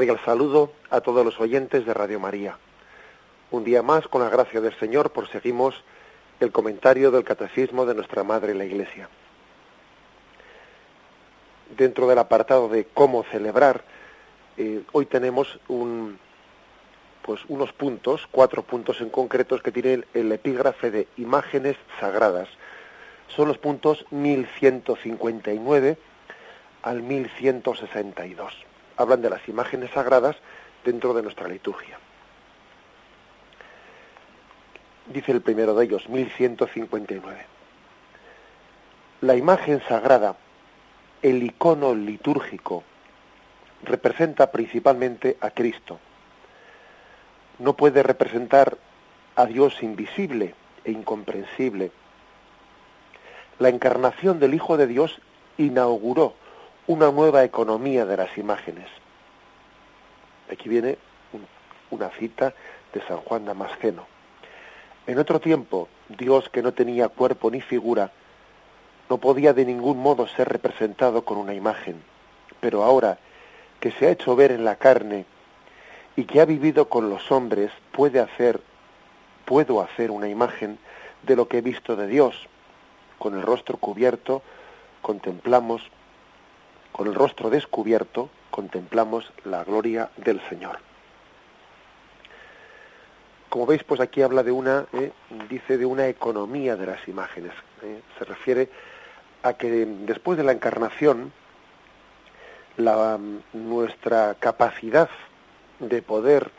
Cordial saludo a todos los oyentes de Radio María. Un día más, con la gracia del Señor, proseguimos el comentario del Catecismo de nuestra Madre la Iglesia. Dentro del apartado de cómo celebrar, eh, hoy tenemos pues unos puntos, cuatro puntos en concretos que tiene el epígrafe de imágenes sagradas. Son los puntos 1159 al 1162 hablan de las imágenes sagradas dentro de nuestra liturgia. Dice el primero de ellos, 1159. La imagen sagrada, el icono litúrgico, representa principalmente a Cristo. No puede representar a Dios invisible e incomprensible. La encarnación del Hijo de Dios inauguró una nueva economía de las imágenes. Aquí viene una cita de San Juan Damasceno. En otro tiempo, Dios que no tenía cuerpo ni figura, no podía de ningún modo ser representado con una imagen, pero ahora que se ha hecho ver en la carne y que ha vivido con los hombres, puede hacer, puedo hacer una imagen de lo que he visto de Dios. Con el rostro cubierto contemplamos con el rostro descubierto contemplamos la gloria del Señor. Como veis, pues aquí habla de una, eh, dice de una economía de las imágenes. Eh. se refiere a que después de la encarnación, la, nuestra capacidad de poder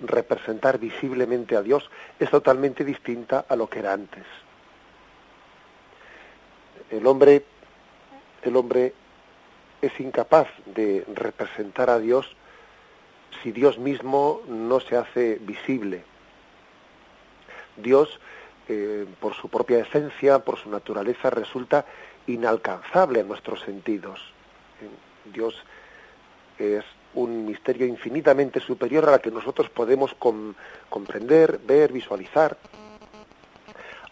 representar visiblemente a Dios es totalmente distinta a lo que era antes. El hombre, el hombre es incapaz de representar a Dios si Dios mismo no se hace visible. Dios, eh, por su propia esencia, por su naturaleza, resulta inalcanzable en nuestros sentidos. Dios es un misterio infinitamente superior a la que nosotros podemos comprender, ver, visualizar.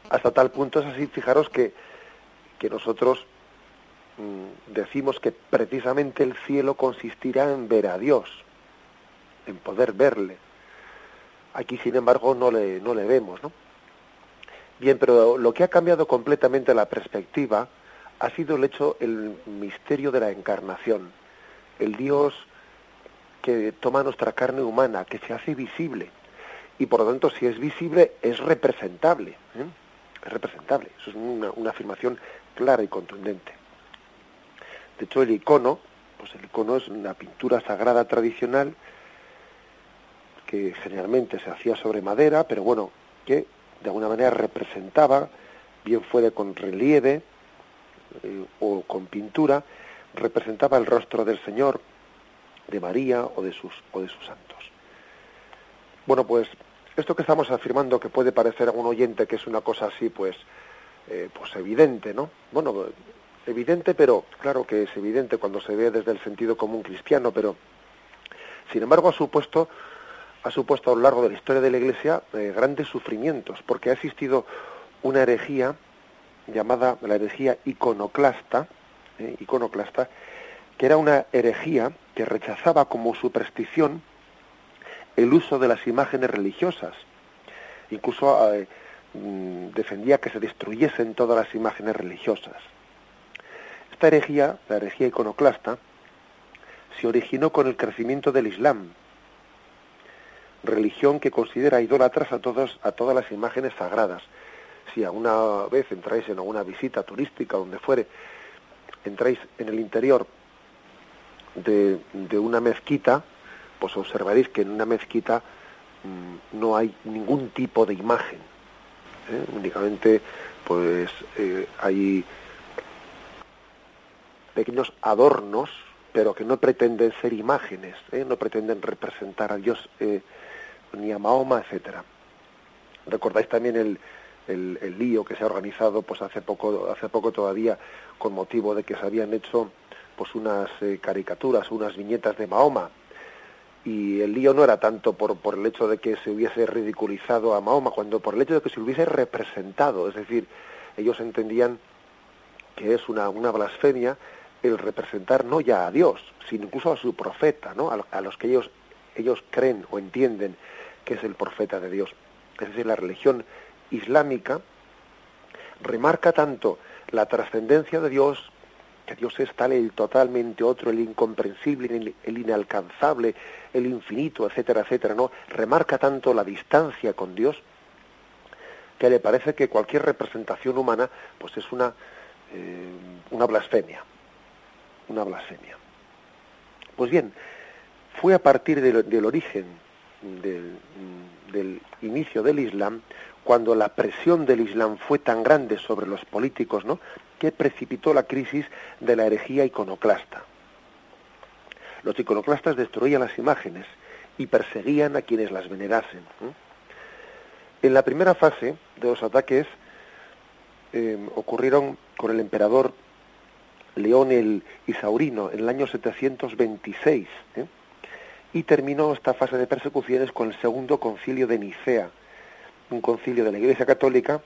Hasta tal punto es así, fijaros que, que nosotros decimos que precisamente el cielo consistirá en ver a Dios, en poder verle. Aquí, sin embargo, no le, no le vemos, ¿no? Bien, pero lo que ha cambiado completamente la perspectiva ha sido el hecho, el misterio de la encarnación, el Dios que toma nuestra carne humana, que se hace visible, y por lo tanto, si es visible, es representable, ¿eh? es representable. Eso es una afirmación clara y contundente. De hecho, el icono, pues el icono es una pintura sagrada tradicional que generalmente se hacía sobre madera, pero bueno, que de alguna manera representaba, bien fuera con relieve eh, o con pintura, representaba el rostro del Señor, de María o de sus, o de sus santos. Bueno, pues esto que estamos afirmando que puede parecer a un oyente que es una cosa así, pues, eh, pues evidente, ¿no? Bueno, evidente, pero claro que es evidente cuando se ve desde el sentido común cristiano, pero sin embargo ha supuesto ha supuesto a lo largo de la historia de la Iglesia eh, grandes sufrimientos, porque ha existido una herejía llamada la herejía iconoclasta, eh, iconoclasta, que era una herejía que rechazaba como superstición el uso de las imágenes religiosas. Incluso eh, mm, defendía que se destruyesen todas las imágenes religiosas. Esta herejía, la herejía iconoclasta, se originó con el crecimiento del Islam, religión que considera idólatras a, todos, a todas las imágenes sagradas. Si alguna vez entráis en alguna visita turística, donde fuere, entráis en el interior de, una mezquita, pues observaréis que en una mezquita mm, no hay ningún tipo de imagen. ¿eh? Únicamente pues eh, hay pequeños adornos, pero que no pretenden ser imágenes, ¿eh? no pretenden representar a Dios ni a Mahoma, etcétera. Recordáis también el, el, lío que se ha organizado pues hace poco, hace poco todavía con motivo de que se habían hecho pues unas caricaturas, unas viñetas de Mahoma y el lío no era tanto por, por el hecho de que se hubiese ridiculizado a Mahoma, cuando por el hecho de que se hubiese representado, es decir, ellos entendían que es una, una blasfemia el representar no ya a Dios, sino incluso a su profeta, ¿no? a, los que ellos, ellos creen o entienden que es el profeta de Dios. Es decir, la religión islámica remarca tanto la trascendencia de Dios que Dios es tal el totalmente otro, el incomprensible, el, inalcanzable, el infinito, etcétera, etcétera, ¿no? Remarca tanto la distancia con Dios que le parece que cualquier representación humana pues es una, eh, una blasfemia, una blasfemia. Pues bien, fue a partir del, origen del, del inicio del Islam cuando la presión del Islam fue tan grande sobre los políticos, ¿no? que precipitó la crisis de la herejía iconoclasta. Los iconoclastas destruían las imágenes y perseguían a quienes las venerasen. En la primera fase de los ataques em, ocurrieron con el emperador León el Isaurino en el año 726 ¿eh? y terminó esta fase de persecuciones con el segundo concilio de Nicea, un concilio de la Iglesia Católica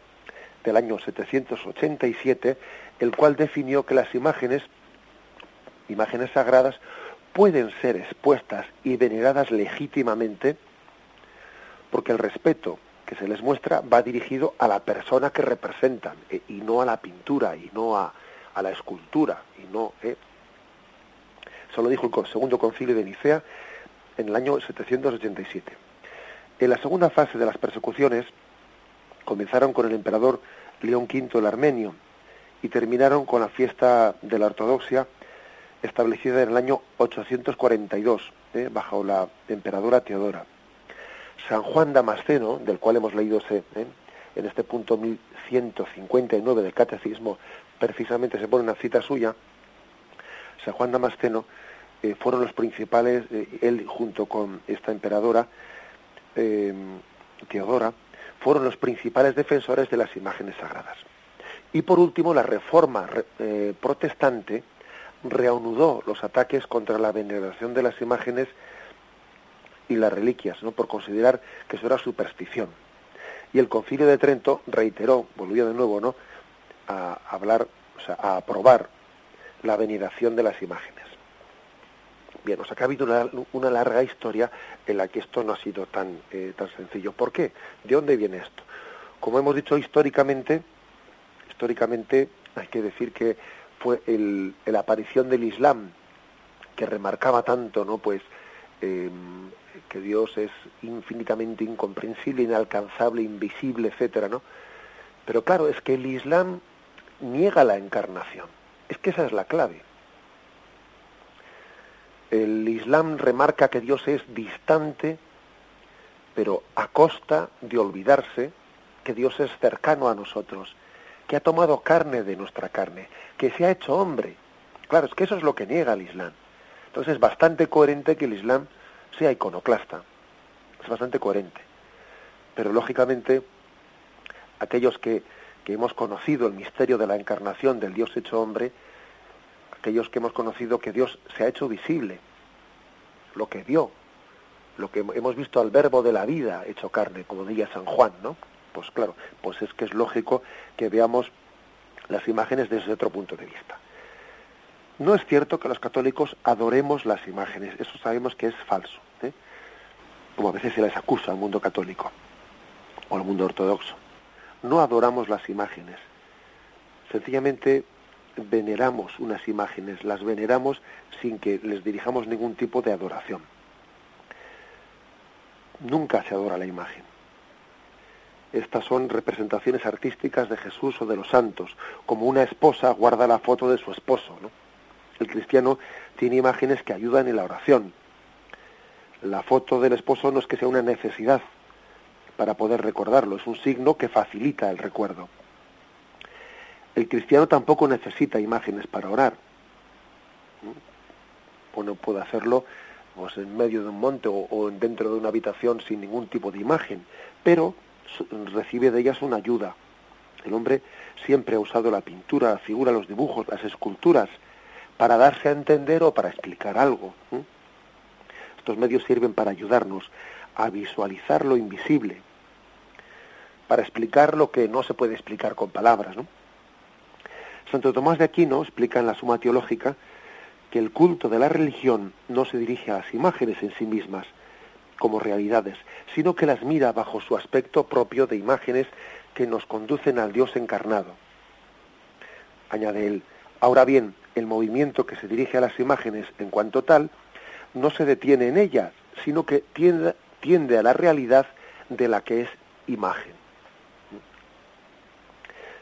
del año 787, el cual definió que las imágenes, imágenes sagradas, pueden ser expuestas y veneradas legítimamente porque el respeto que se les muestra va dirigido a la persona que representan eh, y no a la pintura y no a, a la escultura y no eh. eso lo dijo el segundo concilio de Nicea en el año 787 en la segunda fase de las persecuciones comenzaron con el emperador León V el Armenio y terminaron con la fiesta de la ortodoxia establecida en el año 842 ¿eh? bajo la emperadora Teodora. San Juan Damasceno, del cual hemos leído ¿eh? en este punto 1159 del Catecismo, precisamente se pone una cita suya, San Juan Damasceno eh, fueron los principales, él junto con esta emperadora Teodora, fueron los principales defensores de las imágenes sagradas. Y por último, la reforma eh, protestante reanudó los ataques contra la veneración de las imágenes y las reliquias, ¿no? por considerar que eso era superstición. Y el Concilio de Trento reiteró, volvió de nuevo, ¿no? A hablar, o sea, a aprobar la veneración de las imágenes. Bien, o sea que ha habido una, larga historia en la que esto no ha sido tan, eh, tan sencillo. ¿Por qué? ¿De dónde viene esto? Como hemos dicho históricamente, históricamente hay que decir que fue el, la aparición del Islam que remarcaba tanto, ¿no? Pues em, que Dios es infinitamente incomprensible, inalcanzable, invisible, etcétera, ¿no? Pero claro, es que el Islam niega la encarnación. Es que esa es la clave el Islam remarca que Dios es distante, pero a costa de olvidarse que Dios es cercano a nosotros, que ha tomado carne de nuestra carne, que se ha hecho hombre. Claro, es que eso es lo que niega el Islam. Entonces es bastante coherente que el Islam sea iconoclasta. Es bastante coherente. Pero lógicamente, aquellos que, que hemos conocido el misterio de la encarnación del Dios hecho hombre, aquellos que hemos conocido que Dios se ha hecho visible, lo que vio, lo que hemos visto al verbo de la vida hecho carne, como diría San Juan, ¿no? Pues claro, pues es que es lógico que veamos las imágenes desde otro punto de vista. No es cierto que los católicos adoremos las imágenes, eso sabemos que es falso, ¿eh? como a veces se les acusa al mundo católico o al mundo ortodoxo. No adoramos las imágenes, sencillamente veneramos unas imágenes, las veneramos sin que les dirijamos ningún tipo de adoración. Nunca se adora la imagen. Estas son representaciones artísticas de Jesús o de los santos, como una esposa guarda la foto de su esposo. El cristiano tiene imágenes que ayudan en la oración. la foto del esposo no es que sea una necesidad para poder recordarlo, es un signo que facilita el recuerdo. El cristiano tampoco necesita imágenes para orar. Bueno, puede hacerlo pues, en medio de un monte o, dentro de una habitación sin ningún tipo de imagen, pero recibe de ellas una ayuda. El hombre siempre ha usado la pintura, la figura, los dibujos, las esculturas, para darse a entender o para explicar algo. Estos medios sirven para ayudarnos a visualizar lo invisible, para explicar lo que no se puede explicar con palabras. Santo Tomás de Aquino explica en la Suma Teológica que el culto de la religión no se dirige a las imágenes en sí mismas como realidades, sino que las mira bajo su aspecto propio de imágenes que nos conducen al Dios encarnado. Añade él, ahora bien, el movimiento que se dirige a las imágenes en cuanto tal no se detiene en ellas, sino que tiende, tiende a la realidad de la que es imagen.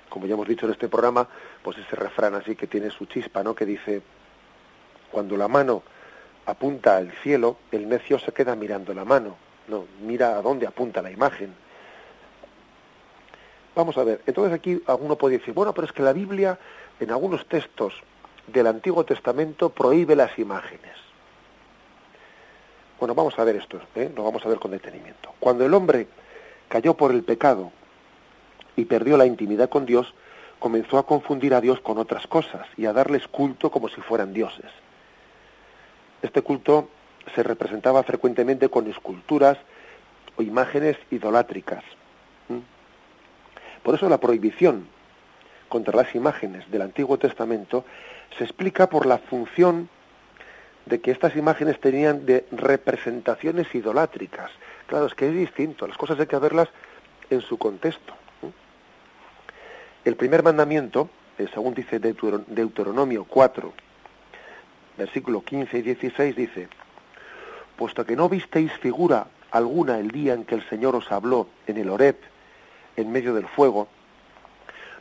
Como ya hemos dicho en este programa, pues ese refrán así que tiene su chispa, ¿no? Que dice, cuando la mano apunta al cielo, el necio se queda mirando la mano, no, mira a dónde apunta la imagen. Vamos a ver, entonces aquí alguno puede decir, bueno, pero es que la Biblia en algunos textos del Antiguo Testamento prohíbe las imágenes. Bueno, vamos a ver esto, ¿eh? lo vamos a ver con detenimiento. Cuando el hombre cayó por el pecado y perdió la intimidad con Dios, comenzó a confundir a Dios con otras cosas y a darles culto como si fueran dioses. Este culto se representaba frecuentemente con esculturas o imágenes idolátricas. Por eso la prohibición contra las imágenes del Antiguo Testamento se explica por la función de que estas imágenes tenían de representaciones idolátricas. Claro, es que es distinto, las cosas hay que verlas en su contexto. El primer mandamiento, eh, según dice Deuteronomio 4, versículo 15 y 16, dice, puesto que no visteis figura alguna el día en que el Señor os habló en el Horeb, en medio del fuego,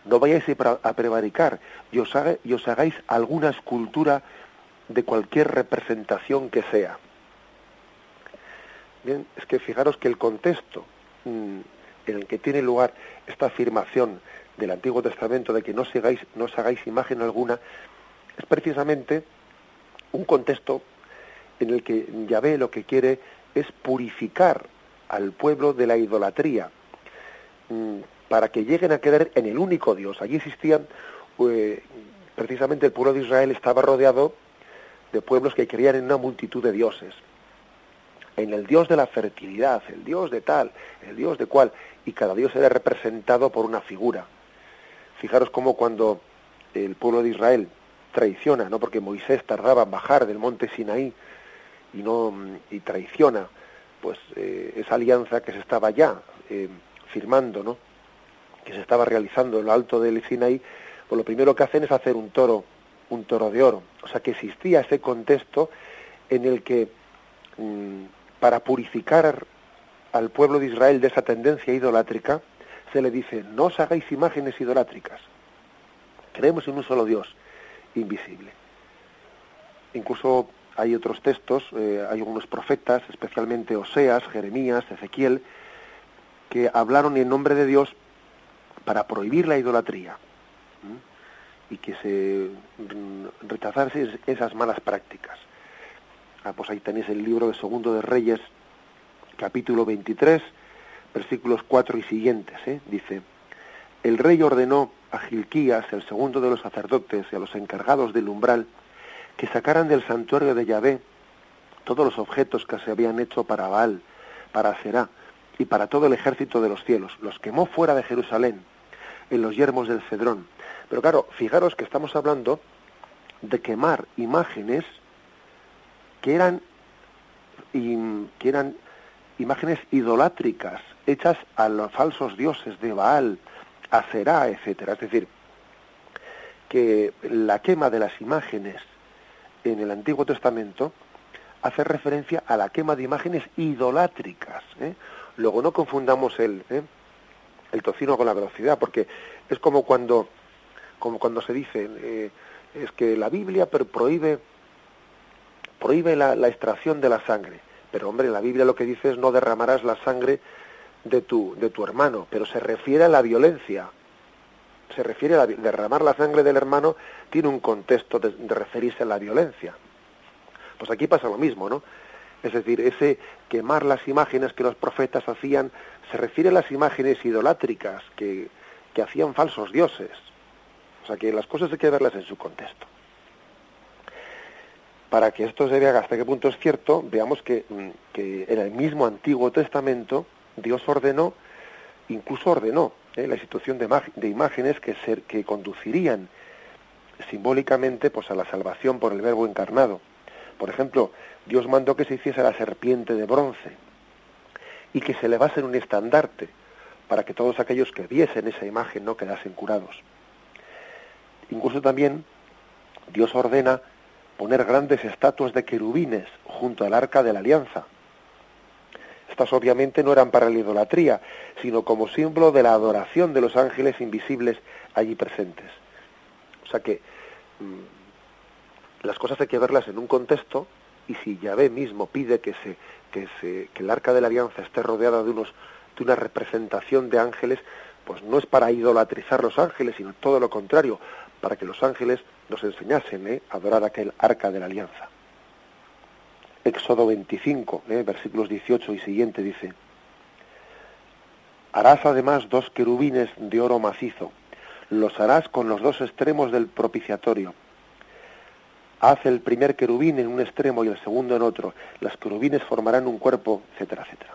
no vayáis a prevaricar y os, y os hagáis alguna escultura de cualquier representación que sea. Bien, es que fijaros que el contexto mm, en el que tiene lugar esta afirmación del Antiguo Testamento de que no, hagáis, no os hagáis imagen alguna es precisamente un contexto en el que Yahvé lo que quiere es purificar al pueblo de la idolatría, mm, para que lleguen a quedar en el único Dios. Allí existían, eh, precisamente el pueblo de Israel estaba rodeado de pueblos que creían en una multitud de dioses. En el Dios de la fertilidad, el Dios de tal, el Dios de cual, y cada Dios era representado por una figura. Fijaros cómo cuando el pueblo de Israel traiciona, ¿no? Porque Moisés tardaba en bajar del monte Sinaí y no y traiciona, pues eh, esa alianza que se estaba ya eh, firmando, ¿no? que se estaba realizando en lo alto del Sinaí, pues lo primero que hacen es hacer un toro, un toro de oro. O sea que existía ese contexto en el que mm, para purificar al pueblo de Israel de esa tendencia idolátrica, se le dice, no os hagáis imágenes idolátricas. Creemos en un solo Dios, invisible. Incluso hay otros textos, eh, hay algunos profetas, especialmente Oseas, Jeremías, Ezequiel, que hablaron en nombre de Dios para prohibir la idolatría y que se rechazarse esas malas prácticas. Ah, pues ahí tenéis el libro de Segundo de Reyes, capítulo 23, versículos 4 y siguientes. ¿eh? Dice, el rey ordenó a Gilquías, el segundo de los sacerdotes, y a los encargados del umbral, que sacaran del santuario de Yahvé todos los objetos que se habían hecho para Baal, para Será y para todo el ejército de los cielos. Los quemó fuera de Jerusalén en los yermos del Cedrón. Pero claro, fijaros que estamos hablando de quemar imágenes que eran, que eran imágenes idolátricas, hechas a los falsos dioses de Baal, a Será, etcétera. Es decir, que la quema de las imágenes en el Antiguo Testamento hace referencia a la quema de imágenes idolátricas. ¿eh? Luego no confundamos el, ¿eh? el tocino con la velocidad, porque es como cuando, como cuando se dice, eh, es que la Biblia prohíbe, prohíbe la, extracción de la sangre, Pero hombre, la Biblia lo que dice es no derramarás la sangre de tu, de tu hermano, pero se refiere a la violencia. Se refiere a derramar la sangre del hermano, tiene un contexto de, de referirse a la violencia. Pues aquí pasa lo mismo, ¿no? Es decir, ese quemar las imágenes que los profetas hacían se refiere a las imágenes idolátricas que, que hacían falsos dioses. O sea que las cosas hay que verlas en su contexto. Para que esto se vea hasta qué punto es cierto, veamos que, mm, en el mismo Antiguo Testamento Dios ordenó, incluso ordenó, ¿eh? la institución de, imágenes que, ser, que conducirían simbólicamente pues, a la salvación por el Verbo encarnado. Por ejemplo, Dios mandó que se hiciese la serpiente de bronce y que se le en un estandarte para que todos aquellos que viesen esa imagen no quedasen curados. Incluso también Dios ordena poner grandes estatuas de querubines junto al arca de la alianza. Estas obviamente no eran para la idolatría, sino como símbolo de la adoración de los ángeles invisibles allí presentes. O sea que mm, las cosas hay que verlas en un contexto y si Yahvé mismo pide que se que se que el arca de la alianza esté rodeada de unos de una representación de ángeles, pues no es para idolatrizar los ángeles, sino todo lo contrario, para que los ángeles nos enseñasen ¿eh? a adorar aquel arca de la alianza. Éxodo 25, ¿eh? versículos 18 y siguiente dice, Harás además dos querubines de oro macizo, los harás con los dos extremos del propiciatorio. Haz el primer querubín en un extremo y el segundo en otro. Las querubines formarán un cuerpo, etcétera, etcétera.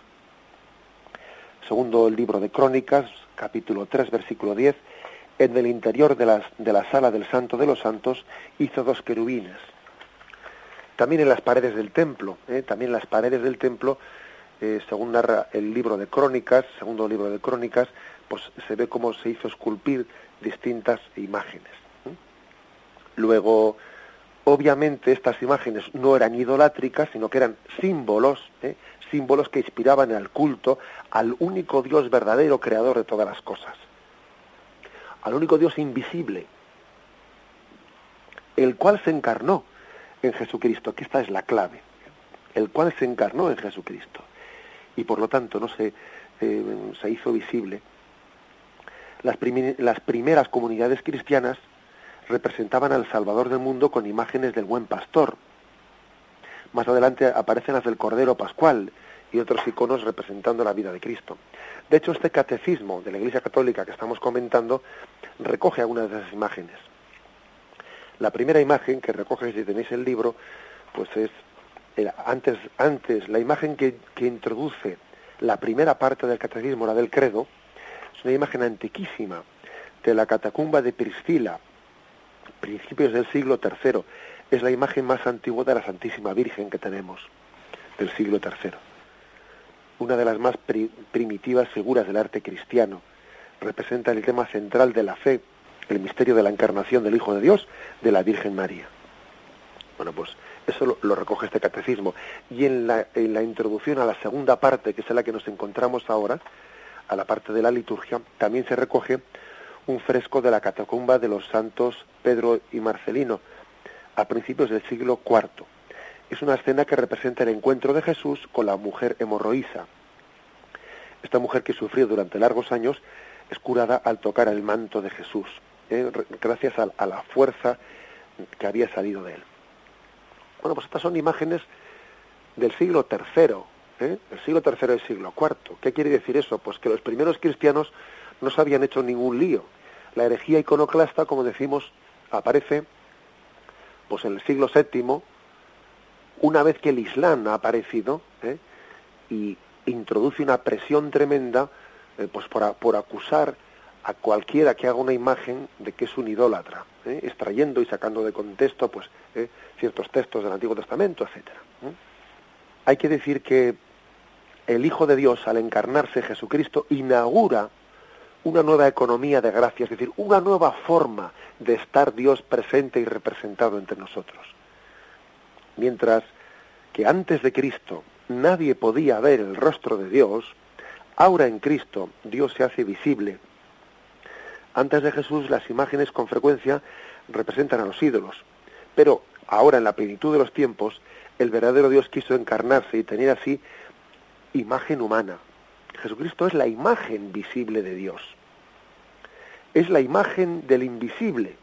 Segundo el libro de Crónicas, capítulo 3, versículo 10, en el interior de, la sala del Santo de los Santos hizo dos querubines. También en las paredes del templo, ¿eh? también en las paredes del templo, eh, según narra el libro de Crónicas, segundo libro de Crónicas, pues se ve cómo se hizo esculpir distintas imágenes. Luego, obviamente estas imágenes no eran idolátricas, sino que eran símbolos, ¿eh? símbolos que inspiraban al culto al único Dios verdadero, creador de todas las cosas al único Dios invisible, el cual se encarnó en Jesucristo, que esta es la clave, el cual se encarnó en Jesucristo y por lo tanto no se, eh, se hizo visible. Las, las primeras comunidades cristianas representaban al Salvador del mundo con imágenes del buen pastor. Más adelante aparecen las del Cordero Pascual y otros iconos representando la vida de Cristo. De hecho, este catecismo de la Iglesia Católica que estamos comentando recoge algunas de esas imágenes. La primera imagen que recoge, si tenéis el libro, pues es antes, antes la imagen que, introduce la primera parte del catecismo, la del credo, es una imagen antiquísima de la catacumba de Priscila, principios del siglo III. Es la imagen más antigua de la Santísima Virgen que tenemos, del siglo III una de las más primitivas figuras del arte cristiano. Representa el tema central de la fe, el misterio de la encarnación del Hijo de Dios, de la Virgen María. Bueno, pues eso lo, recoge este catecismo. Y en la, en la introducción a la segunda parte, que es la que nos encontramos ahora, a la parte de la liturgia, también se recoge un fresco de la catacumba de los santos Pedro y Marcelino, a principios del siglo IV es una escena que representa el encuentro de Jesús con la mujer hemorroísa. Esta mujer que sufrió durante largos años es curada al tocar el manto de Jesús, ¿eh? gracias a, la fuerza que había salido de él. Bueno, pues estas son imágenes del siglo III, ¿eh? el siglo III del siglo IV. ¿Qué quiere decir eso? Pues que los primeros cristianos no se habían hecho ningún lío. La herejía iconoclasta, como decimos, aparece pues en el siglo VII, una vez que el Islam ha aparecido ¿eh? y introduce una presión tremenda eh, pues por, acusar a cualquiera que haga una imagen de que es un idólatra, ¿eh? extrayendo y sacando de contexto pues ciertos textos del Antiguo Testamento, etcétera. Hay que decir que el Hijo de Dios, al encarnarse Jesucristo, inaugura una nueva economía de gracia, es decir, una nueva forma de estar Dios presente y representado entre nosotros. Mientras que antes de Cristo nadie podía ver el rostro de Dios, ahora en Cristo Dios se hace visible. Antes de Jesús las imágenes con frecuencia representan a los ídolos, pero ahora en la plenitud de los tiempos el verdadero Dios quiso encarnarse y tener así imagen humana. Jesucristo es la imagen visible de Dios. Es la imagen del invisible.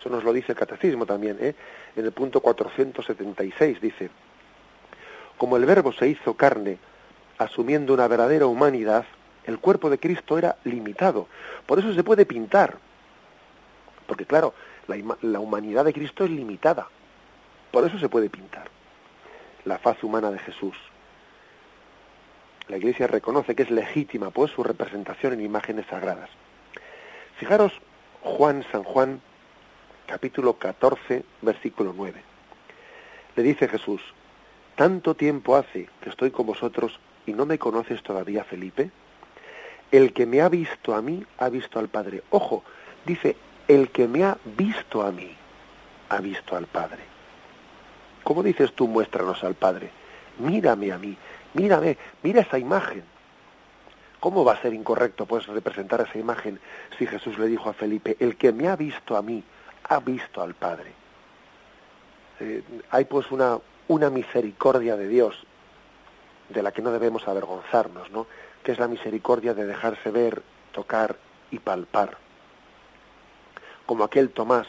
Eso nos lo dice el catecismo también, ¿eh? en el punto 476 dice, como el verbo se hizo carne, asumiendo una verdadera humanidad, el cuerpo de Cristo era limitado. Por eso se puede pintar. Porque claro, la, la humanidad de Cristo es limitada. Por eso se puede pintar la faz humana de Jesús. La Iglesia reconoce que es legítima pues su representación en imágenes sagradas. Fijaros Juan, San Juan, capítulo 14, versículo 9. Le dice Jesús, ¿tanto tiempo hace que estoy con vosotros y no me conoces todavía, Felipe? El que me ha visto a mí, ha visto al Padre. Ojo, dice, el que me ha visto a mí, ha visto al Padre. ¿Cómo dices tú, muéstranos al Padre? Mírame a mí, mírame, mira esa imagen. ¿Cómo va a ser incorrecto pues representar esa imagen si Jesús le dijo a Felipe, el que me ha visto a mí, ha visto al Padre? Eh, hay pues una, una misericordia de Dios de la que no debemos avergonzarnos, ¿no? Que es la misericordia de dejarse ver, tocar y palpar. Como aquel Tomás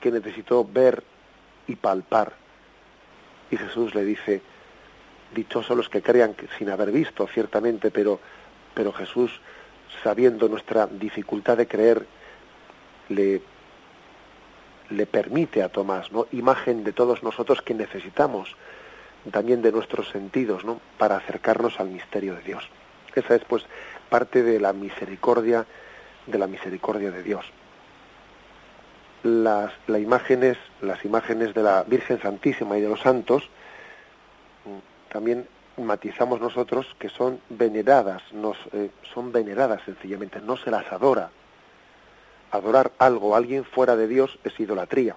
que necesitó ver y palpar y Jesús le dice, dichosos los que crean sin haber visto, ciertamente, pero, pero Jesús, sabiendo nuestra dificultad de creer, le, le permite a Tomás, ¿no? Imagen de todos nosotros que necesitamos también de nuestros sentidos, ¿no? Para acercarnos al misterio de Dios. Esa es, pues, parte de la misericordia, de la misericordia de Dios. Las, las imágenes, las imágenes de la Virgen Santísima y de los santos, también matizamos nosotros que son veneradas, nos, eh, son veneradas sencillamente, no se las adora. Adorar algo o alguien fuera de Dios es idolatría.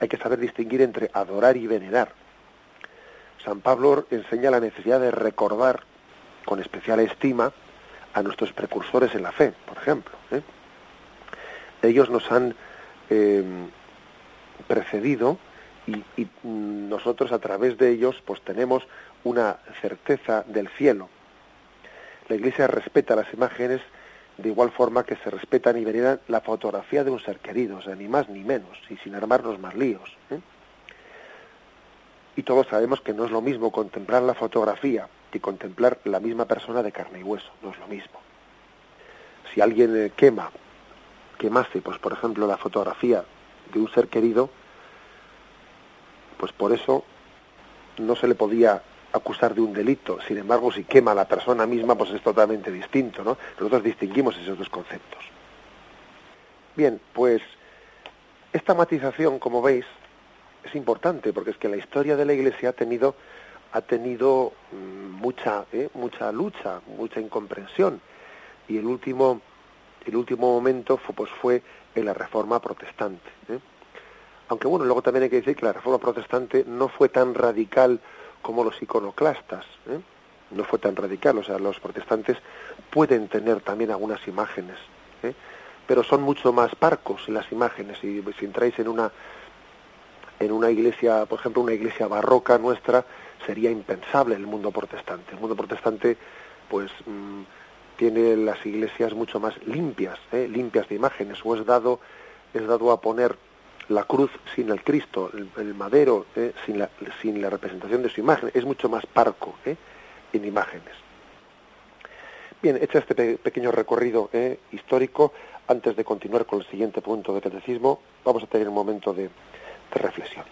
Hay que saber distinguir entre adorar y venerar. San Pablo enseña la necesidad de recordar con especial estima a nuestros precursores en la fe, por ejemplo. ¿eh? Ellos nos han eh, precedido y, nosotros a través de ellos pues tenemos una certeza del cielo. La Iglesia respeta las imágenes de igual forma que se respetan y veneran la fotografía de un ser querido, o sea, ni más ni menos, y sin armarnos más líos. ¿eh? Y todos sabemos que no es lo mismo contemplar la fotografía que contemplar la misma persona de carne y hueso, no es lo mismo. Si alguien eh, quema, quemase, pues por ejemplo, la fotografía de un ser querido, pues por eso no se le podía acusar de un delito. Sin embargo, si quema a la persona misma, pues es totalmente distinto, ¿no? Nosotros distinguimos esos dos conceptos. Bien, pues esta matización, como veis, es importante porque es que la historia de la Iglesia ha tenido ha tenido mm, mucha ¿eh? mucha lucha, mucha incomprensión y el último el último momento fue, pues fue en la Reforma Protestante. ¿eh? Aunque bueno, luego también hay que decir que la reforma protestante no fue tan radical como los iconoclastas, ¿eh? no fue tan radical, o sea, los protestantes pueden tener también algunas imágenes, ¿eh? pero son mucho más parcos las imágenes. Y si entráis en una en una iglesia, por ejemplo, una iglesia barroca nuestra, sería impensable en el mundo protestante. El mundo protestante, pues, mm, tiene las iglesias mucho más limpias, ¿eh? limpias de imágenes, o es dado, es dado a poner la cruz sin el Cristo, el, madero eh, sin, la, representación de su imagen, es mucho más parco eh, en imágenes. Bien, hecho este pequeño recorrido eh, histórico, antes de continuar con el siguiente punto de catecismo, vamos a tener un momento de reflexión.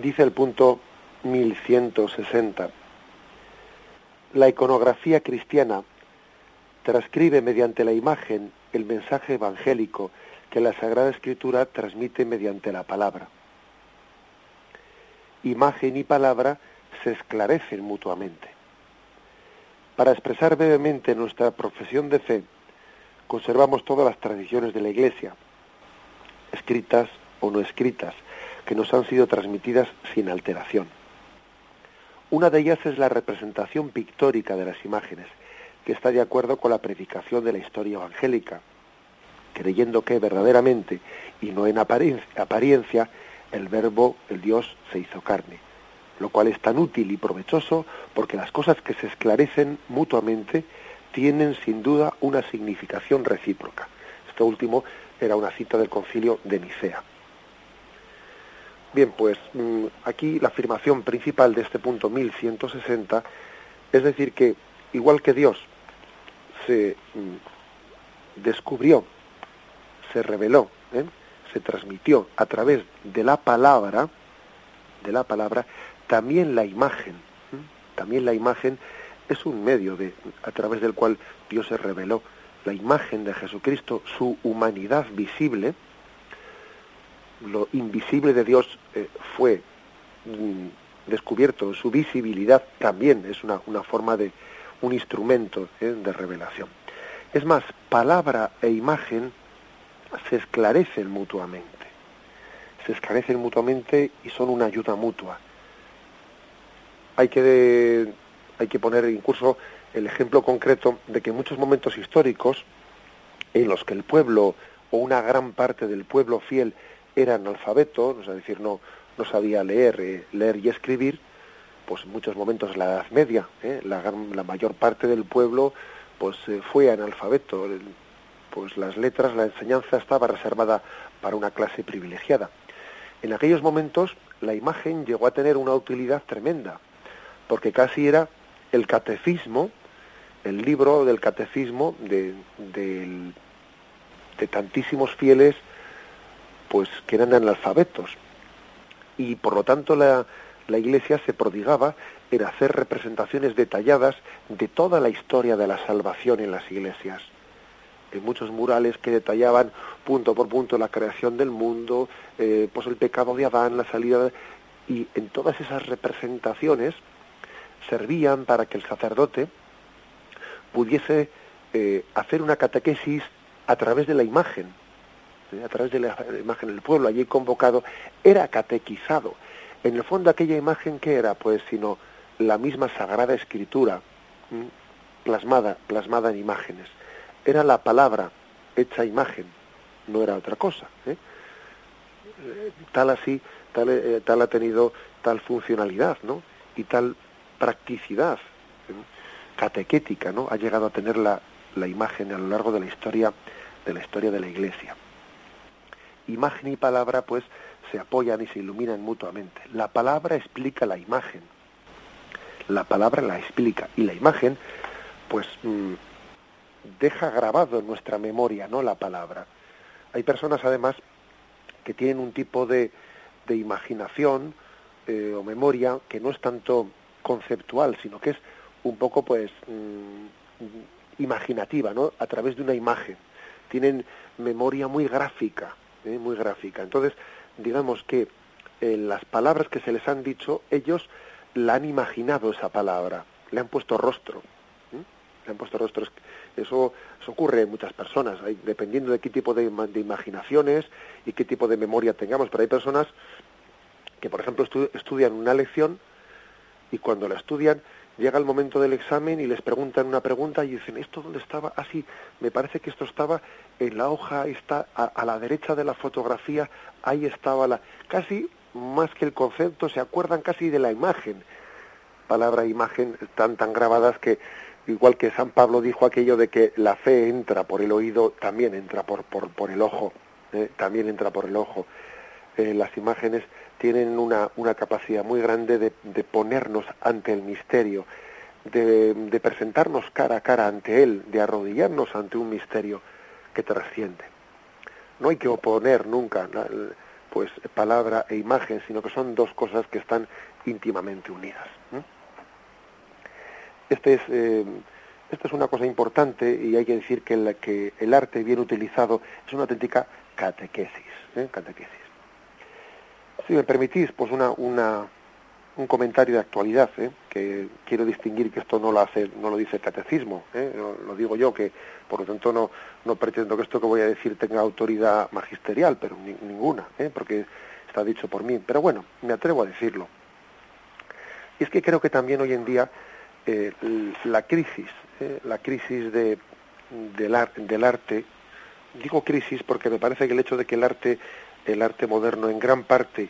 Dice el punto 1160. La iconografía cristiana transcribe mediante la imagen el mensaje evangélico que la Sagrada Escritura transmite mediante la palabra. Imagen y palabra se esclarecen mutuamente. Para expresar brevemente nuestra profesión de fe, conservamos todas las tradiciones de la Iglesia, escritas o no escritas, que nos han sido transmitidas sin alteración. Una de ellas es la representación pictórica de las imágenes, que está de acuerdo con la predicación de la historia evangélica, creyendo que verdaderamente y no en apariencia el verbo, el Dios, se hizo carne, lo cual es tan útil y provechoso porque las cosas que se esclarecen mutuamente tienen sin duda una significación recíproca. Esto último era una cita del concilio de Nicea. Bien, pues mm, aquí la afirmación principal de este punto 1160 es decir que, igual que Dios se mm, descubrió, se reveló, ¿eh? se transmitió a través de la palabra, de la palabra, también la imagen, ¿eh? también la imagen es un medio de, a través del cual Dios se reveló, la imagen de Jesucristo, su humanidad visible, lo invisible de Dios eh, fue mm, descubierto, su visibilidad también es una, una forma de un instrumento eh, de revelación. Es más, palabra e imagen se esclarecen mutuamente, se esclarecen mutuamente y son una ayuda mutua. Hay que, hay que poner incluso el ejemplo concreto de que en muchos momentos históricos en los que el pueblo o una gran parte del pueblo fiel era analfabeto, es decir, no, no sabía leer, eh, leer y escribir, pues en muchos momentos la Edad Media, eh, la, la, mayor parte del pueblo pues eh, fue analfabeto, pues las letras, la enseñanza estaba reservada para una clase privilegiada. En aquellos momentos la imagen llegó a tener una utilidad tremenda, porque casi era el catecismo, el libro del catecismo de, de, de tantísimos fieles pues que eran analfabetos y por lo tanto la, la Iglesia se prodigaba en hacer representaciones detalladas de toda la historia de la salvación en las iglesias. En muchos murales que detallaban punto por punto la creación del mundo, eh, pues el pecado de Adán, la salida de... y en todas esas representaciones servían para que el sacerdote pudiese eh, hacer una catequesis a través de la imagen, a través de la imagen del pueblo allí convocado, era catequizado. En el fondo aquella imagen que era, pues, sino la misma sagrada escritura plasmada, plasmada en imágenes. Era la palabra hecha imagen, no era otra cosa. ¿eh? Tal así, tal, eh, tal ha tenido tal funcionalidad, ¿no? Y tal practicidad ¿eh? catequética, ¿no? Ha llegado a tener la, la imagen a lo largo de la historia de la historia de la Iglesia imagen y palabra pues se apoyan y se iluminan mutuamente. La palabra explica la imagen. La palabra la explica y la imagen pues mm, deja grabado en nuestra memoria, ¿no? La palabra. Hay personas además que tienen un tipo de, de imaginación eh, o memoria que no es tanto conceptual, sino que es un poco pues mm, imaginativa, ¿no? A través de una imagen. Tienen memoria muy gráfica, ¿eh? muy gráfica. Entonces, digamos que en las palabras que se les han dicho, ellos la han imaginado esa palabra, le han puesto rostro. ¿eh? Le han puesto rostro. Eso, eso ocurre en muchas personas, dependiendo de qué tipo de, de, imaginaciones y qué tipo de memoria tengamos. Pero hay personas que, por ejemplo, estudian una lección y cuando la estudian llega el momento del examen y les preguntan una pregunta y dicen, ¿esto dónde estaba? Ah, sí, me parece que esto estaba en la hoja, está a, la derecha de la fotografía, ahí estaba la... Casi más que el concepto, se acuerdan casi de la imagen. Palabra imagen están tan grabadas que, igual que San Pablo dijo aquello de que la fe entra por el oído, también entra por, por, por el ojo, ¿eh? también entra por el ojo. Eh, las imágenes tienen una, una capacidad muy grande de, de ponernos ante el misterio, de, presentarnos cara a cara ante él, de arrodillarnos ante un misterio que trasciende. No hay que oponer nunca pues palabra e imagen, sino que son dos cosas que están íntimamente unidas. Este es, eh, esta es una cosa importante y hay que decir que, la, que el arte bien utilizado es una auténtica catequesis. ¿eh? catequesis. Si me permitís, pues una, una, un comentario de actualidad, ¿eh? que quiero distinguir que esto no lo hace, no lo dice el catecismo, ¿eh? lo, digo yo, que por lo tanto no, no pretendo que esto que voy a decir tenga autoridad magisterial, pero ninguna, ¿eh? porque está dicho por mí. Pero bueno, me atrevo a decirlo. Y es que creo que también hoy en día la crisis, la crisis de, del, del arte, digo crisis porque me parece que el hecho de que el arte, el arte moderno en gran parte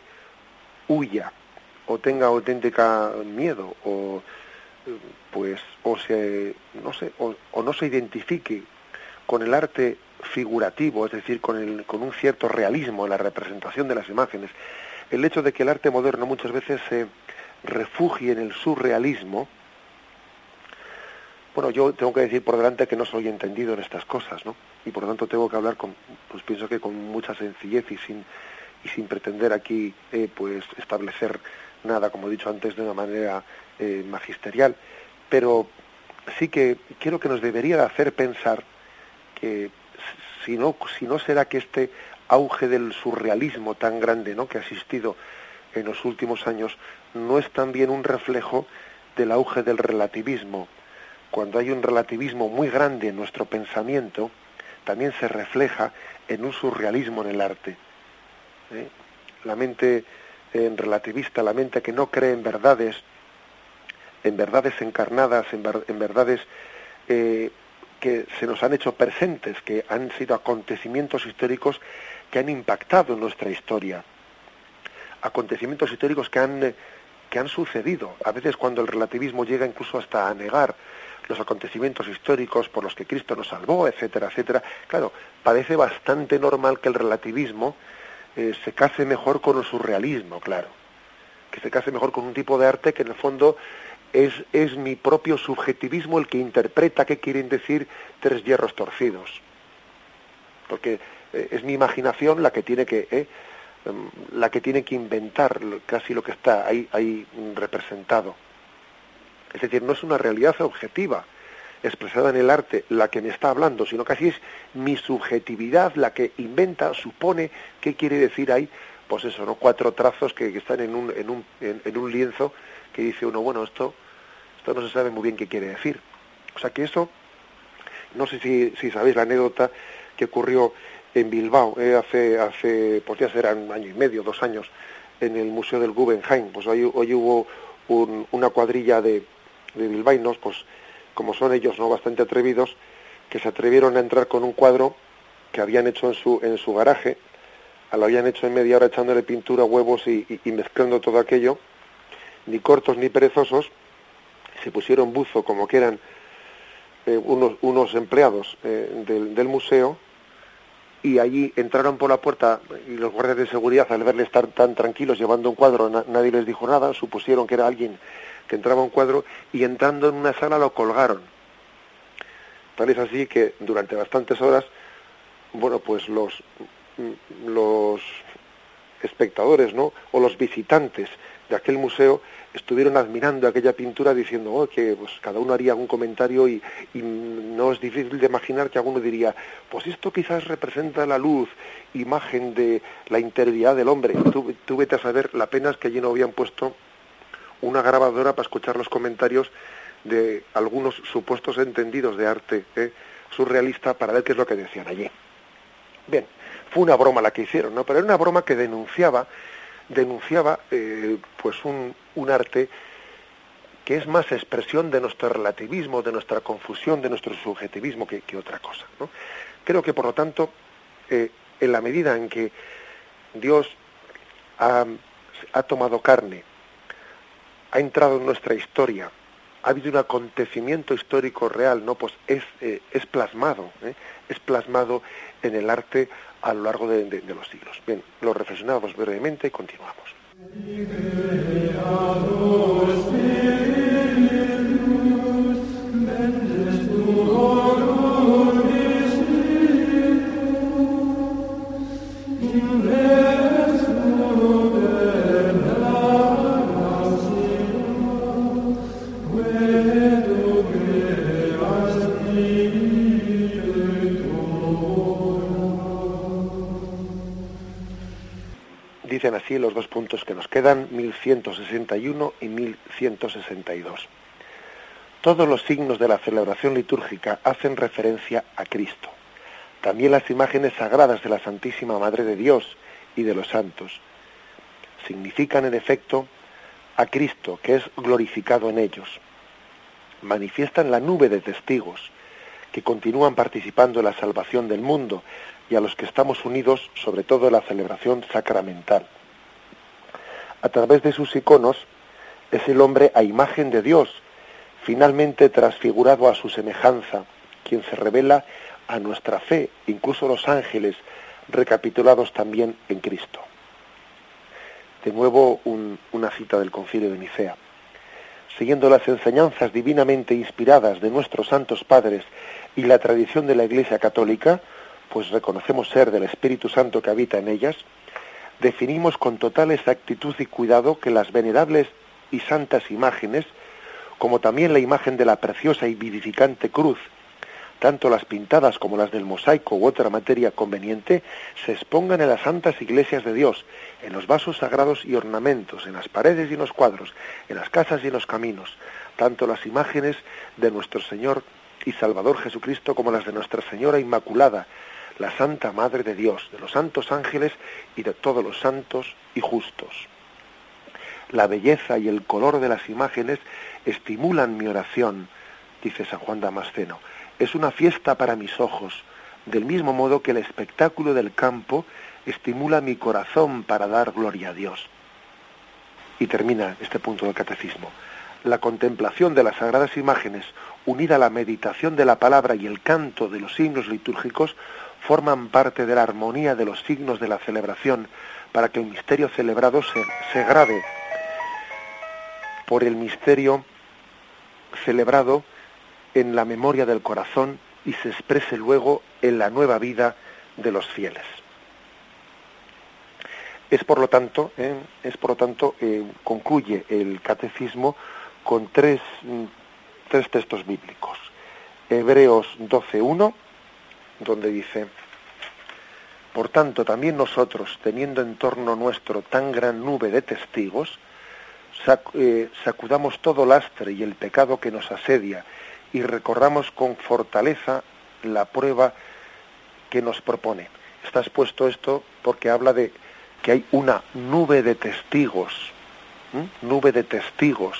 huya o tenga auténtica miedo o pues o se no sé o, no se identifique con el arte figurativo es decir con el, con un cierto realismo en la representación de las imágenes. El hecho de que el arte moderno muchas veces se refugie en el surrealismo bueno yo tengo que decir por delante que no soy entendido en estas cosas no y por lo tanto tengo que hablar con pues pienso que con mucha sencillez y sin y sin pretender aquí eh, pues establecer nada, como he dicho antes, de una manera eh, magisterial, pero sí que quiero que nos debería hacer pensar que si no, si no será que este auge del surrealismo tan grande ¿no? que ha existido en los últimos años no es también un reflejo del auge del relativismo. Cuando hay un relativismo muy grande en nuestro pensamiento, también se refleja en un surrealismo en el arte. ¿eh? La mente en relativista, la mente que no cree en verdades, en verdades encarnadas, en, verdades eh, que se nos han hecho presentes, que han sido acontecimientos históricos que han impactado en nuestra historia, acontecimientos históricos que han, que han sucedido, a veces cuando el relativismo llega incluso hasta a negar los acontecimientos históricos por los que Cristo nos salvó, etcétera, etcétera. Claro, parece bastante normal que el relativismo eh, se case mejor con el surrealismo, claro. Que se case mejor con un tipo de arte que en el fondo es, es mi propio subjetivismo el que interpreta qué quieren decir tres hierros torcidos. Porque eh, es mi imaginación la que tiene que, eh, em, la que tiene que inventar casi lo que está ahí, ahí representado. Es decir, no es una realidad objetiva expresada en el arte la que me está hablando, sino casi es mi subjetividad la que inventa, supone qué quiere decir ahí, pues eso, ¿no? Cuatro trazos que, están en un, en, un, en, un lienzo que dice uno, bueno, esto, esto no se sabe muy bien qué quiere decir. O sea que eso, no sé si, si sabéis la anécdota que ocurrió en Bilbao eh, hace, hace, pues ya será un año y medio, dos años, en el Museo del Guggenheim. Pues hoy, hoy hubo una cuadrilla de, de bilbaínos, pues como son ellos no bastante atrevidos, que se atrevieron a entrar con un cuadro que habían hecho en su, en su garaje, lo habían hecho en media hora echándole pintura, huevos y, mezclando todo aquello, ni cortos ni perezosos, se pusieron buzo como que eran eh, unos, unos empleados eh, del, museo y allí entraron por la puerta y los guardias de seguridad al verle estar tan tranquilos llevando un cuadro nadie les dijo nada, supusieron que era alguien que entraba un cuadro y entrando en una sala lo colgaron. Tal es así que durante bastantes horas, bueno, pues los, los espectadores, ¿no? O los visitantes de aquel museo estuvieron admirando aquella pintura diciendo oh, que pues, cada uno haría un comentario y, no es difícil de imaginar que alguno diría, pues esto quizás representa la luz, imagen de la integridad del hombre. Tú, tú vete a saber, la pena que allí no habían puesto una grabadora para escuchar los comentarios de algunos supuestos entendidos de arte ¿eh? surrealista para ver qué es lo que decían allí. Bien, fue una broma la que hicieron, ¿no? Pero era una broma que denunciaba, denunciaba eh, pues un, un, arte que es más expresión de nuestro relativismo, de nuestra confusión, de nuestro subjetivismo que, otra cosa. ¿no? Creo que por lo tanto, eh, en la medida en que Dios ha, ha tomado carne ha entrado en nuestra historia, ha habido un acontecimiento histórico real, no, pues es, eh, es plasmado, ¿eh? es plasmado en el arte a lo largo de, los siglos. Bien, lo reflexionamos brevemente y continuamos. Los dos puntos que nos quedan, 1161 y 1162. Todos los signos de la celebración litúrgica hacen referencia a Cristo. También las imágenes sagradas de la Santísima Madre de Dios y de los santos significan en efecto a Cristo, que es glorificado en ellos. Manifiestan la nube de testigos que continúan participando en la salvación del mundo y a los que estamos unidos sobre todo en la celebración sacramental. A través de sus iconos es el hombre a imagen de Dios, finalmente transfigurado a su semejanza, quien se revela a nuestra fe, incluso los ángeles, recapitulados también en Cristo. De nuevo una cita del concilio de Nicea. Siguiendo las enseñanzas divinamente inspiradas de nuestros santos padres y la tradición de la Iglesia católica, pues reconocemos ser del Espíritu Santo que habita en ellas, definimos con total exactitud y cuidado que las venerables y santas imágenes, como también la imagen de la preciosa y vivificante cruz, tanto las pintadas como las del mosaico u otra materia conveniente, se expongan en las santas iglesias de Dios, en los vasos sagrados y ornamentos, en las paredes y en los cuadros, en las casas y en los caminos, tanto las imágenes de nuestro Señor y Salvador Jesucristo como las de Nuestra Señora Inmaculada, la Santa Madre de Dios, de los santos ángeles y de todos los santos y justos. La belleza y el color de las imágenes estimulan mi oración, dice San Juan Damasceno. Es una fiesta para mis ojos, del mismo modo que el espectáculo del campo estimula mi corazón para dar gloria a Dios. Y termina este punto del catecismo. La contemplación de las sagradas imágenes, unida a la meditación de la palabra y el canto de los signos litúrgicos, forman parte de la armonía de los signos de la celebración para que el misterio celebrado se, se grave por el misterio celebrado en la memoria del corazón y se exprese luego en la nueva vida de los fieles. Es por lo tanto, eh, es por lo tanto eh, concluye el catecismo con tres, mm, tres textos bíblicos. Hebreos 12.1 donde dice, por tanto también nosotros, teniendo en torno nuestro tan gran nube de testigos, eh, sacudamos todo lastre y el pecado que nos asedia y recorramos con fortaleza la prueba que nos propone. Está expuesto esto porque habla de que hay una nube de testigos, nube de testigos.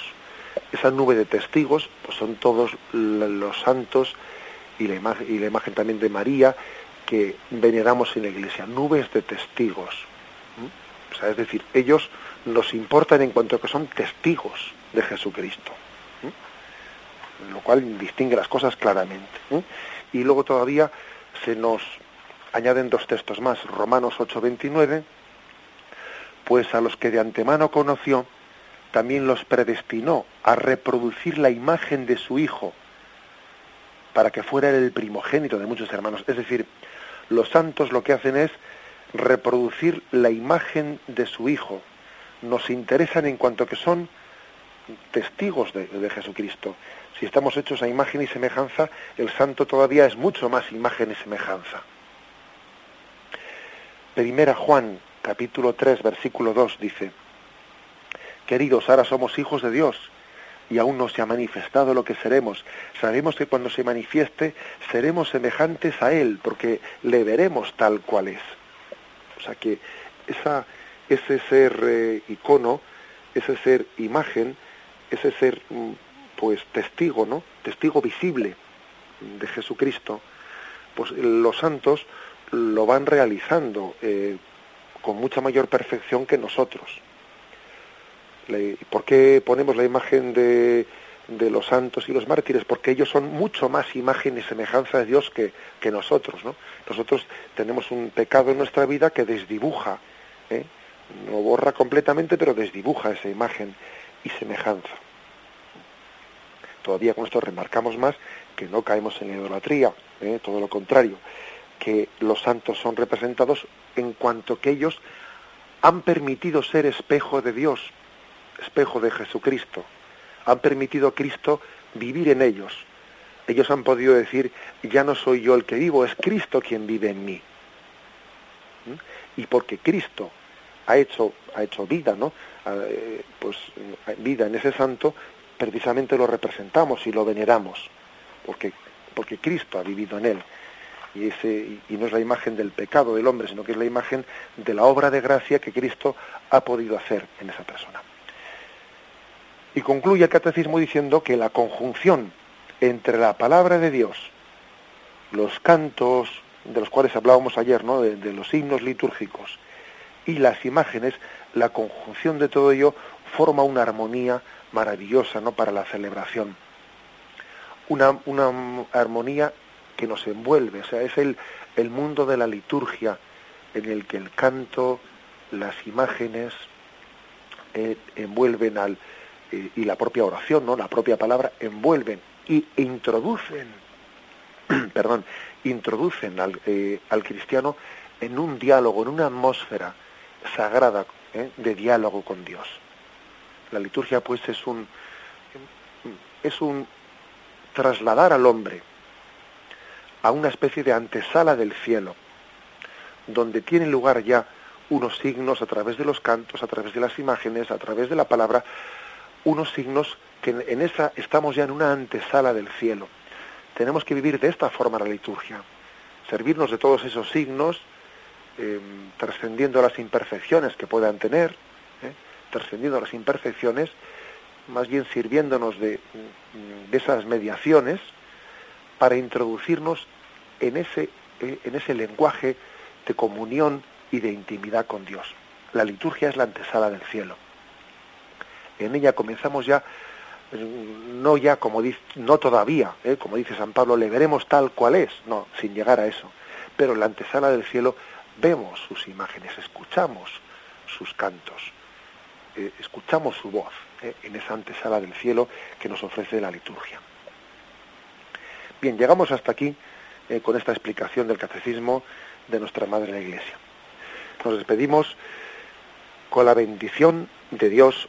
Esa nube de testigos pues son todos los santos y la, y la imagen también de María que veneramos en la iglesia, nubes de testigos. Es decir, ellos nos importan en cuanto a que son testigos de Jesucristo, lo cual distingue las cosas claramente. Y luego todavía se nos añaden dos textos más, Romanos 8:29, pues a los que de antemano conoció, también los predestinó a reproducir la imagen de su Hijo, para que fuera el primogénito de muchos hermanos. Es decir, los santos lo que hacen es reproducir la imagen de su Hijo. Nos interesan en cuanto que son testigos de, Jesucristo. Si estamos hechos a imagen y semejanza, el santo todavía es mucho más imagen y semejanza. Primera Juan, capítulo 3, versículo 2 dice, Queridos, ahora somos hijos de Dios y aún no se ha manifestado lo que seremos. Sabemos que cuando se manifieste seremos semejantes a Él, porque le veremos tal cual es. O sea que ese ser eh, icono, ese ser imagen, ese ser mm, pues testigo, ¿no? Testigo visible de Jesucristo, pues los santos lo van realizando eh, con mucha mayor perfección que nosotros. ¿Por qué ponemos la imagen de, de, los santos y los mártires? Porque ellos son mucho más imagen y semejanza de Dios que, que nosotros. ¿no? Nosotros tenemos un pecado en nuestra vida que desdibuja, ¿eh? no borra completamente, pero desdibuja esa imagen y semejanza. Todavía con esto remarcamos más que no caemos en la idolatría, ¿eh? todo lo contrario, que los santos son representados en cuanto que ellos han permitido ser espejo de Dios, espejo de Jesucristo. Han permitido a Cristo vivir en ellos. Ellos han podido decir, ya no soy yo el que vivo, es Cristo quien vive en mí. ¿Mm? Y porque Cristo ha hecho, ha hecho vida, ¿no? Eh, pues vida en ese santo, precisamente lo representamos y lo veneramos, porque, porque Cristo ha vivido en él. Y, ese, y no es la imagen del pecado del hombre, sino que es la imagen de la obra de gracia que Cristo ha podido hacer en esa persona. Y concluye el catecismo diciendo que la conjunción entre la palabra de Dios, los cantos de los cuales hablábamos ayer, ¿no? de, los signos litúrgicos y las imágenes, la conjunción de todo ello forma una armonía maravillosa ¿no? para la celebración. Una, una armonía que nos envuelve, o sea, es el, el mundo de la liturgia en el que el canto, las imágenes eh, envuelven al eh, y la propia oración, no, la propia palabra envuelven y introducen, perdón, introducen al, eh, al, cristiano en un diálogo, en una atmósfera sagrada de diálogo con Dios. La liturgia, pues, es un es un trasladar al hombre a una especie de antesala del cielo, donde tiene lugar ya unos signos a través de los cantos, a través de las imágenes, a través de la palabra, unos signos que en esa estamos ya en una antesala del cielo. Tenemos que vivir de esta forma la liturgia, servirnos de todos esos signos, em, trascendiendo las imperfecciones que puedan tener, ¿eh? trascendiendo las imperfecciones, más bien sirviéndonos de, de esas mediaciones, para introducirnos en ese, eh, en ese lenguaje de comunión y de intimidad con Dios. La liturgia es la antesala del cielo. En ella comenzamos ya, no ya como dice, no todavía, eh, como dice San Pablo, le veremos tal cual es, no, sin llegar a eso. Pero en la antesala del cielo vemos sus imágenes, escuchamos sus cantos, eh, escuchamos su voz en esa antesala del cielo que nos ofrece la liturgia. Bien, llegamos hasta aquí eh, con esta explicación del catecismo de nuestra Madre la Iglesia. Nos despedimos con la bendición de Dios